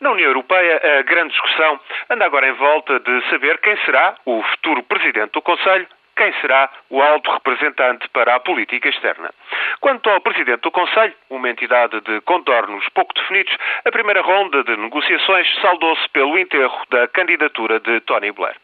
Na União Europeia, a grande discussão anda agora em volta de saber quem será o futuro presidente do Conselho quem será o alto representante para a política externa. Quanto ao presidente do Conselho, uma entidade de contornos pouco definidos, a primeira ronda de negociações saldou-se pelo enterro da candidatura de Tony Blair.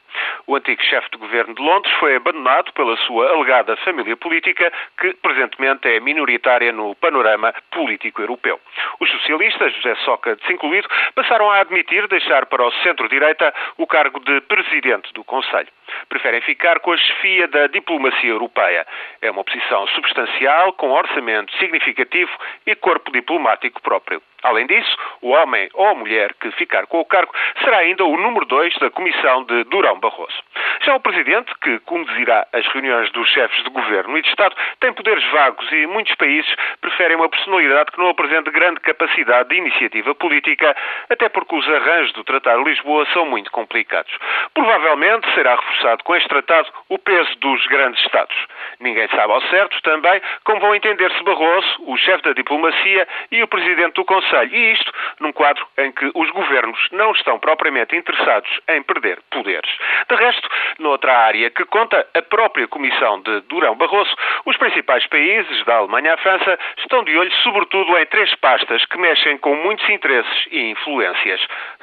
O antigo chefe de governo de Londres foi abandonado pela sua alegada família política, que presentemente é minoritária no panorama político europeu. Os socialistas, José Sócrates incluído, passaram a admitir deixar para o centro-direita o cargo de presidente do Conselho. Preferem ficar com a chefia da diplomacia europeia. É uma posição substancial, com orçamento significativo e corpo diplomático próprio. Além disso, o homem ou mulher que ficar com o cargo será ainda o número 2 da comissão de Durão Barroso. Já o Presidente, que conduzirá as reuniões dos chefes de governo e de Estado, tem poderes vagos e muitos países preferem uma personalidade que não apresente grande capacidade de iniciativa política, até porque os arranjos do Tratado de Lisboa são muito complicados. Provavelmente será reforçado com este tratado o peso dos grandes Estados. Ninguém sabe ao certo também como vão entender-se Barroso, o chefe da diplomacia e o Presidente do Conselho. E isto num quadro em que os governos não estão propriamente interessados em perder poderes. De resto, noutra área que conta a própria Comissão de Durão Barroso, os principais países, da Alemanha à França, estão de olho sobretudo em três pastas que mexem com muitos interesses e influências.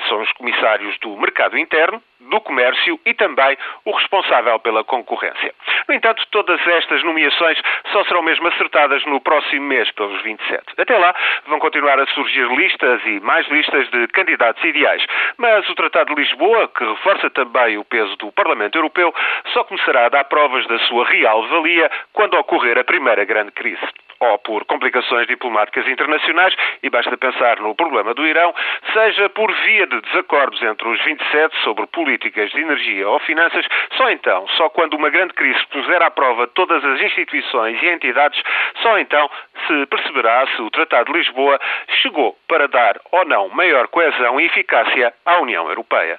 São os comissários do mercado interno, do comércio e também o responsável pela concorrência. No entanto, todas estas nomeações só serão mesmo acertadas no próximo mês pelos 27. Até lá, vão continuar a surgir listas e mais listas de candidatos ideais. Mas o Tratado de Lisboa, que reforça também o peso do Parlamento Europeu, só começará a dar provas da sua real valia quando ocorrer a primeira grande crise ou por complicações diplomáticas internacionais, e basta pensar no problema do Irão, seja por via de desacordos entre os 27 sobre políticas de energia ou finanças, só então, só quando uma grande crise puser à prova todas as instituições e entidades, só então se perceberá se o Tratado de Lisboa chegou para dar ou não maior coesão e eficácia à União Europeia.